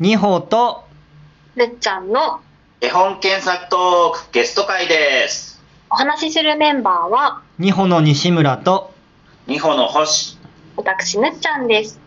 二歩とるっちゃんの絵本検索トークゲスト会です。お話しするメンバーは二歩の西村と二歩の星。私ぬっちゃんです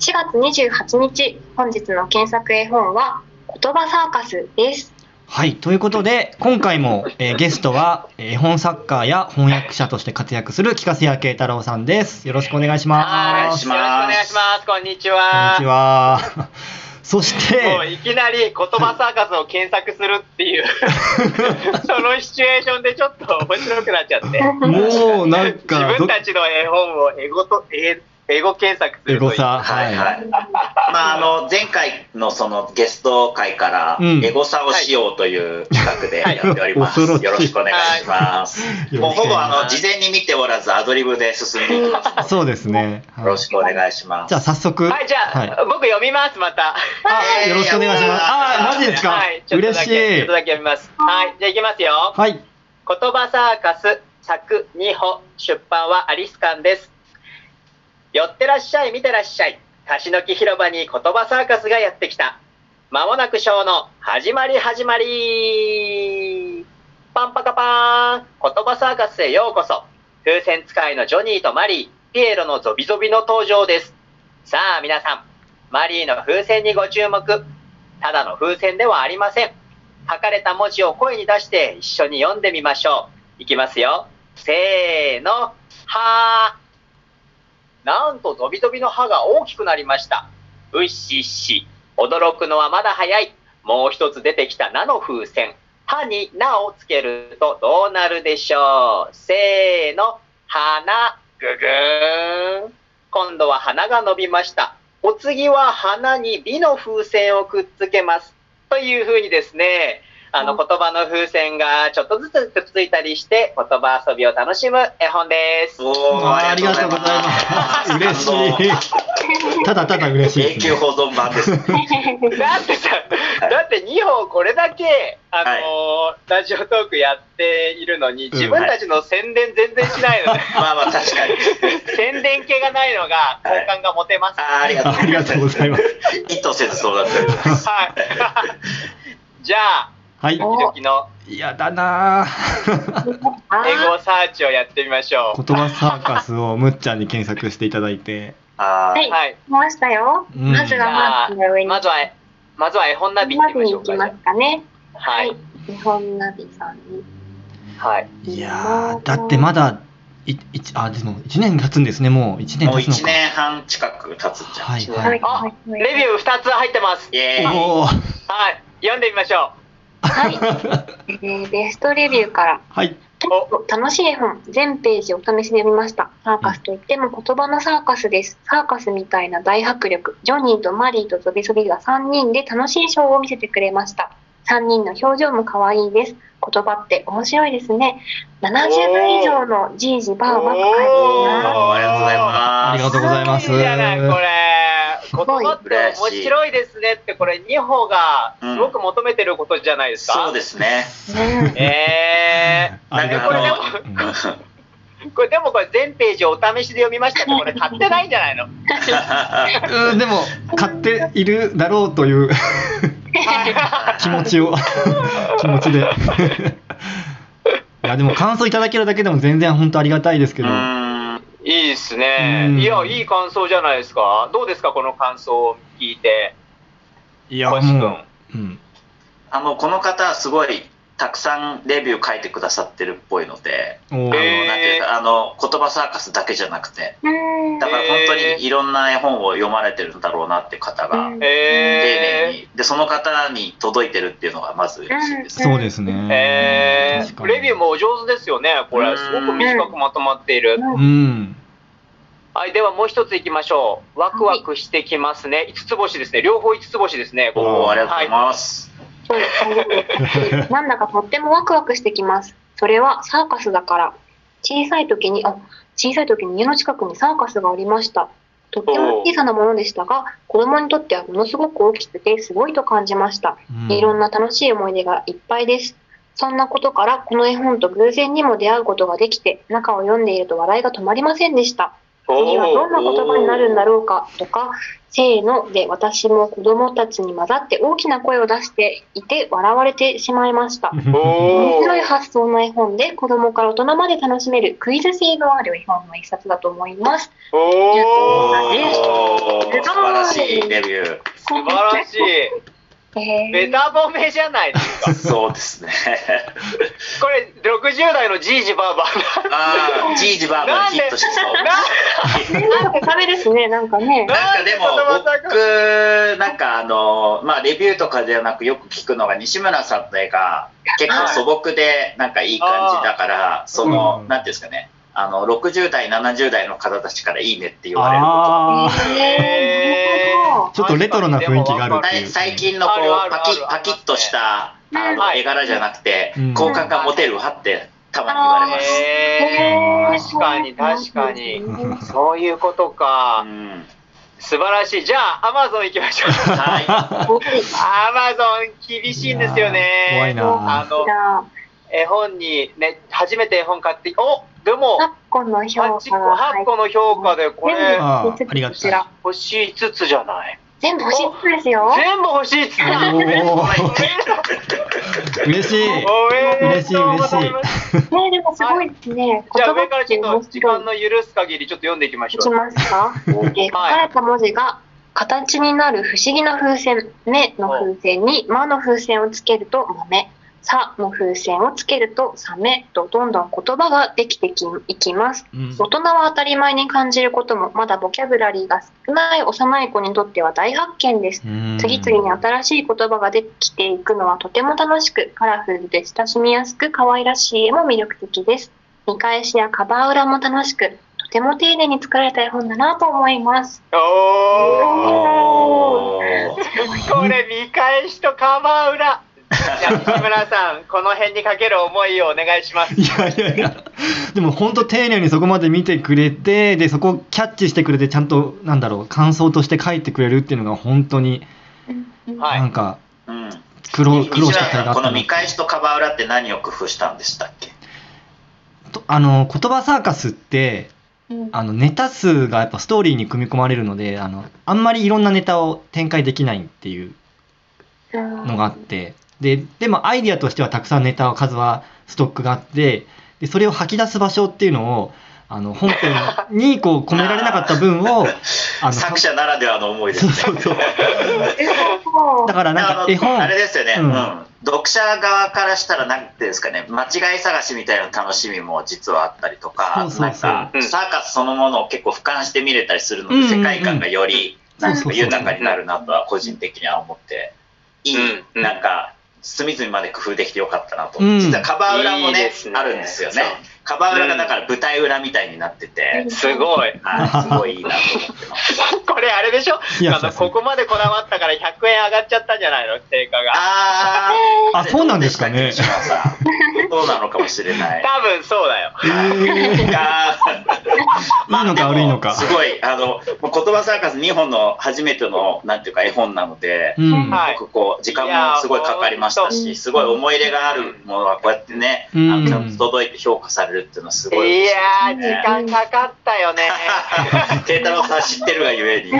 4月28日本日の検索絵本は言葉サーカスですはいということで今回も、えーゲストはえー絵本作家や翻訳者として活躍する木瀬谷慶太郎さんですよろしくお願いしお願ますいしますよろしくお願いします。こんにちこんは。にちはそしていきなり言葉サーカスを検索するっていう、そのシチュエーションでちょっと面白くなっちゃって。もうなん自かど分たちの絵本を英語と英英語検索するという。エゴサ。はい。はい。まああの前回のそのゲスト会からうん。エゴサをしようという企画でやっております。はい。よろしくお願いします。い。もうほぼあよの事前に見ておらずアドリブで進んでいきます。そうですね、はい。よろしくお願いします。じゃあ早速。はい、じゃあ、はい。僕読みます、また。あよろしくお願いします。あマジですか、はい、ちょっと嬉しだけ、ちょっいとだけ読みます。はい、じゃあいきますよ。はい。言葉サーカス作2歩出版はアリス館です寄ってらっしゃい見てらっしゃい。貸しの木広場に言葉サーカスがやってきた。まもなくショーの始まり始まり。パンパカパーン。言葉サーカスへようこそ。風船使いのジョニーとマリー。ピエロのゾビゾビの登場です。さあ皆さんマリーの風船にご注目。ただの風船ではありません。書かれた文字を声に出して一緒に読んでみましょう。いきますよ。せーの、はー。なんとゾビゾビの歯が大きくなりました。うっしっし。驚くのはまだ早い。もう一つ出てきたなの風船。歯になをつけるとどうなるでしょう。せーの、花、ぐぐーん。今度は花が伸びました。お次は花に美の風船をくっつけます。というふうにですね、あの言葉の風船がちょっとずつくっついたりして言葉遊びを楽しむ絵本です。おーあありがとうございます嬉しいただただ嬉しいね、久保存版ですね。だってさ、だって2本これだけ、あのーラジオトークやっているのに、自分たちの宣伝全然しないので、まあまあ確かに。宣伝系がないのが好感が持てます。あーありがとうあありがとうございます意図せずそうだったります。はい。じゃあ、はい。おドキの。嫌だな 英語サーチをやってみましょう。言葉サーカスをむっちゃんに検索していただいて。はい。はい。来ましたよ、うん。まずはマークの上に。まずは、まずは絵本ナビ行ナってみましょきますかね。はい。日本ナビさんに。はい。いやーだってまだいいあでも1年経つんですねもう。1年もう1経つのか。年半近く経つんじゃん。はいはい。レビュー2つ入ってます。イエー。イ。はい。読んでみましょはい、え ーベストレビューから。はい。楽しい絵本。全ページお試しで読みました。サーカスといっても言葉のサーカスです。サーカスみたいな大迫力。ジョニーとマリーとゾビゾビが3人で楽しいショーを見せてくれました。3人の表情も可愛いです。言葉って面白いですね。70分以上のじいじばあばと書いています。ありがとうございます。ありがとうございます言葉って面白いですねって、これ、二歩がすごく求めてることじゃないですか？そうですね。ねえ。ー、ありがとう。これでも、これでもこれ全ページお試しで読みましたって、これ 買ってないんじゃないの？うんでも買っているだろうという 気持ちを。気持ちで。いやでも感想いただけるだけでも全然本当ありがたいですけど。うーんいいですね。うん。いや、いい感想じゃないですか。どうですか、この感想を聞いて？いや星君。もう、うん、あのこの方はすごいたくさんレビュー書いてくださってるっぽいので、あのえーなんていあの言葉サーカスだけじゃなくて、うんだから本当にいろんな絵本を読まれてるんだろうなっていう方がうん丁寧えに、でその方に届いてるっていうのがまず嬉しいです。そうですー、ねレビューもお上手ですよね、これ。すごく短くまとまっている。うんはい、ではもう一ついきましょう。ワクワクしてきますね。五つ星ですね。両方五つ星ですね。おおありがとうございはます。そうです なんだかとってもワクワクしてきます。それはサーカスだから。小さい時に、あ、小さい時に家の近くにサーカスがありました。とっても小さなものでしたが、子供にとってはものすごく大きくてすごいと感じました。うんいろんな楽しい思い出がいっぱいです。そんなことからこの絵本と偶然にも出会うことができて、中を読んでいると笑いが止まりませんでした。次はどんな言葉になるんだろうかとか、せーので私も子供たちに混ざって大きな声を出していて笑われてしまいました。面お白い発想の絵本で子供から大人まで楽しめるクイズ性のある絵本の一冊だと思います。お素晴らしいレビュー。素晴らしい。えーベタ褒めじゃないですか。そうですね。これ60代のじいじばあば。ああ、じいじばあばにヒットしそう。なんかダメですね、なんかね。なんかでも僕なんかあのまあレビューとかではなくよく聞くのが西村さんの絵が結構素朴でなんかいい感じだからその、うんなんていうんですかねあの60代70代の方たちからいいねって言われることちょっとレトロな雰囲気があるっていう最最近のこあるあうパキるあるパキッとしたあのはい絵柄じゃなくてうん好感が持てるわってたまに言われます。確かに確かに。そういうことうか。ん素晴らしい。じゃあ、アマゾン行きましょう。はいアマゾン厳しいんですよね。怖いなあの絵本にね、初めて絵本買って、おでも、8個の評8個価が入 ,8 個の評価で、これ、ありがたいこちら。星5つじゃない？全部欲しい人ですよ。全部星5つ嬉しい嬉しい嬉しいね。でもすごいですね。じゃあ、言葉上からちょっと時間の許す限り、ちょっと読んでいきましいきょう。ますか、えー書かれた文字が形になる不思議な風船「目」の風船に「ま」の風船をつけると「豆」「さ」の風船をつけると「サメ」とどんどん言葉ができてきいきます。うん。大人は当たり前に感じることもまだボキャブラリーが少ない幼い子にとっては大発見です。うん。次々に新しい言葉ができていくのはとても楽しくカラフルで親しみやすく可愛らしい絵も魅力的です。見返しやカバー裏も楽しくとても丁寧に作られた絵本だなと思います。おー。おー。これ見返しとカバー裏西村さんこの辺にかける思いをお願いします。いやいやいや。でも本当丁寧にそこまで見てくれてでそこをキャッチしてくれてちゃんとなんだろう感想として書いてくれるっていうのが本当にはい。なんかうん。苦労苦労西したこの見返しとカバー裏って何を工夫したんでしたっけ？とあの言葉サーカスってあのネタ数がやっぱストーリーに組み込まれるのであのあんまりいろんなネタを展開できないっていうのがあってででもアイディアとしてはたくさんネタは数はストックがあってでそれを吐き出す場所っていうのをあの本編に こう込められなかった分をあの作者ならではの思いですね。そうそうそう。だからなんか絵本あれですよね、ううん。ん読者側からしたらなんていうんですかね間違い探しみたいな楽しみも実はあったりとかそうそうそう。なんかサーカスそのものを結構俯瞰して見れたりするので、うんうんうん。世界観がよりなんかそうそうそう豊かになるなとは個人的には思って。いい、なんか隅々まで工夫できてよかったなと、うん。実はカバー裏もねね。あるんですよね。そうカバー裏がだから舞台裏みたいになってて、すごい。はいすごいいいなと思ってます。これあれでしょ？いやあのここまでこだわったから100円上がっちゃったんじゃないの？定価が。あー。あそうなんですかね。そうなのかもしれない。多分そうだよ。えー あーいいのか悪いのか。すごいあの言葉サーカス2本の初めてのなんていうか絵本なので、うん。はい。僕こう時間もすごいかかりましたしすごい思い入れがあるものがこうやってね、うん。あのちゃんと届いて評価されるっていうのはすごいい嬉しいやー時ですね。間かかったよね。慶太郎さん知ってるがゆえに。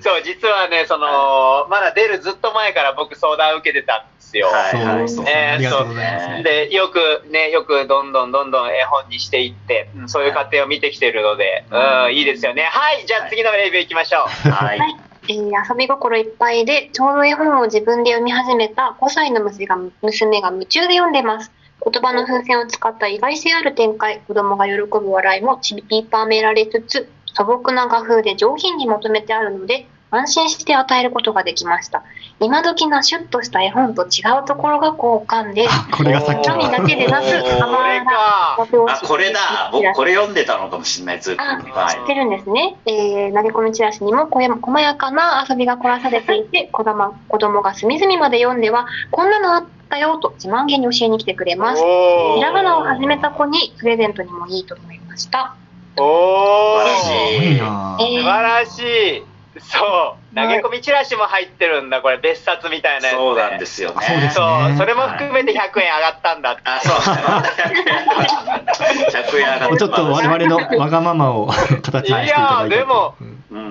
そう実はねそのまだ出るずっと前から僕相談受けてたんですよ、はいそうはいそう。えーありがとうございますそう。でよくねよくどんどんどんどん絵本にしていって、うんそういう過程を見てきてるので、うん、いいですよね。はいじゃあ次のレビューいきましょう。はい。はい、えー遊び心いっぱいでちょうど絵本を自分で読み始めた5歳の娘が娘が夢中で読んでます。言葉の風船を使った意外性ある展開子供が喜ぶ笑いもちりばめられつつ素朴な画風で上品にまとめてあるので安心して与えることができました。今時なシュッとした絵本と違うところが好感ですこれがさっきだのけでなくこれか。あこれだ。僕これ読んでたのかもしれないずっと。あはい。知ってるんですね。えー、投げ込みチラシにもこや細やかな遊びが凝らされていて、子供子供が隅々まで読んでは、こんなのあったよと自慢げに教えに来てくれます。おひらがなを始めた子にプレゼントにもいいと思いました。おー。素晴らしい。なえー素晴らしいそう。投げ込みチラシも入ってるんだこれ別冊みたいなやつそうなんですよね。そうですそうそれも含めて100円上がったんだって、あ、そう。着夜がもうちょっと我々のわがままを形にしていただいて。いやでも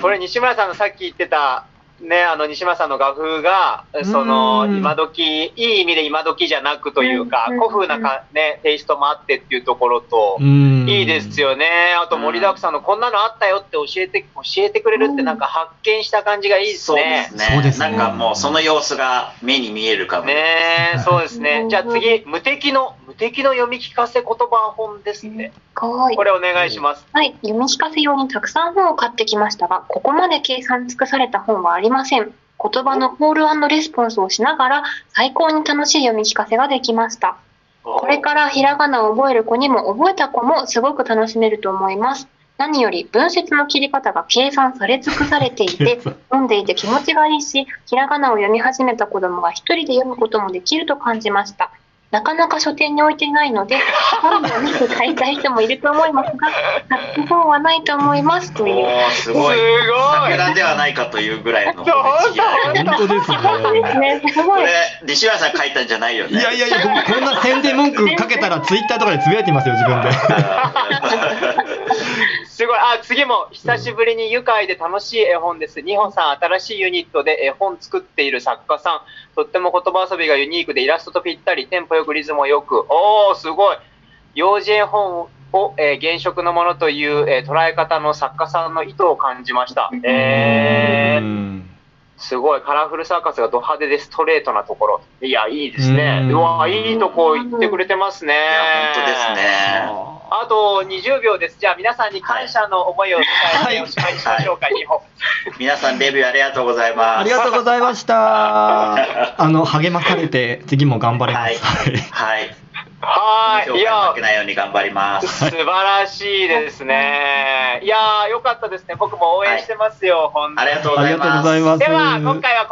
これ西村さんのさっき言ってたねあの西村さんの画風がそのうん今時いい意味で今時じゃなくというかうん。古風なか、ね、テイストもあってっていうところと、うん。いいですよね。あと盛りだくさんのこんなのあったよって教えて教えてくれるってなんか発見した感じがいいですそうでねす。ね。そうですね。なんかもうその様子が目に見えるかも。ね。えそうですね。じゃあ次無敵の無敵の読み聞かせ言葉本ですねこ。れお願いします。はい、読み聞かせ用にたくさん本を買ってきましたが、ここまで計算尽くされた本はありません。言葉のコールレスポンスをしながら最高に楽しい読み聞かせができました。これからひらがなを覚える子にも覚えた子もすごく楽しめると思います。何より文節の切り方が計算され尽くされていて 読んでいて気持ちがいいし、ひらがなを読み始めた子供が一人で読むこともできると感じました。なかなか書店に置いていないので、本を見て買いたい人もいると思いますが、買った本はないと思いますという。すごい。すごい桜ではないかというぐらいの。本当ですそうですねね、すごい。これ、西村さん書いたんじゃないよね。いやいやいや僕こんな宣伝文句かけたらツイッターとかでつぶやいてますよ自分で すごい。あ、次も久しぶりに愉快で楽しい絵本です。二穂さん、新しいユニットで絵本作っている作家さん。とっても言葉遊びがユニークでイラストとぴったり、テンポよくリズムもよく。おー、すごい。幼児絵本を、えー現職のものという、えー捉え方の作家さんの意図を感じました。えー、うんすごい。カラフルサーカスがド派手でストレートなところ。いや、いいですね。うわ、いいとこ言ってくれてますね。いや、本当ですね。あと20秒です。じゃあ皆さんに感謝の思いを伝えておしまいにしましょうか、日本。皆さんレビューありがとうございます。ありがとうございました あの励まされて次も頑張れますはいはい。はい。いや負け、ないように頑張ります。素晴らしいですね。いやー、よかったですね。僕も応援してますよ、本当にありがとう。ございますでは、今回は